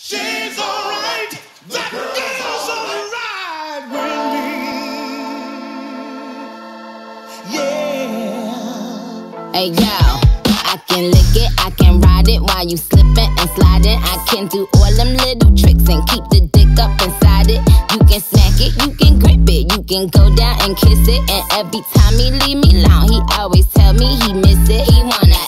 She's alright. That girl's alright with me. Yeah. Hey yo, I can lick it, I can ride it while you slipping and sliding. I can do all them little tricks and keep the dick up inside it. You can smack it, you can grip it, you can go down and kiss it. And every time he leave me alone, he always tell me he miss it. He wanna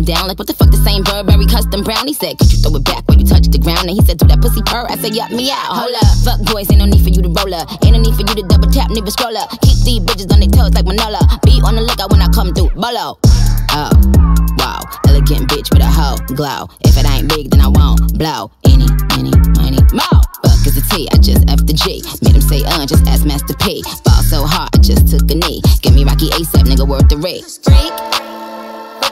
Down? Like what the fuck the same Burberry custom brown? He said, could you throw it back when you touch the ground? And he said, do that pussy purr. I said, yup me out. Hold up, fuck boys, ain't no need for you to roll up. Ain't no need for you to double tap, never scroll up. Keep these bitches on their toes like Manolo. Be on the lookout when I come through. Bolo. Oh, wow. Elegant bitch with a hoe glow. If it ain't big, then I won't blow. Any, any, money, more. Fuck is a T, I just F the G. Made him say, uh, just ask Master P. Ball so hard, I just took a knee. Give me Rocky ASAP, nigga, worth the rate. Freak,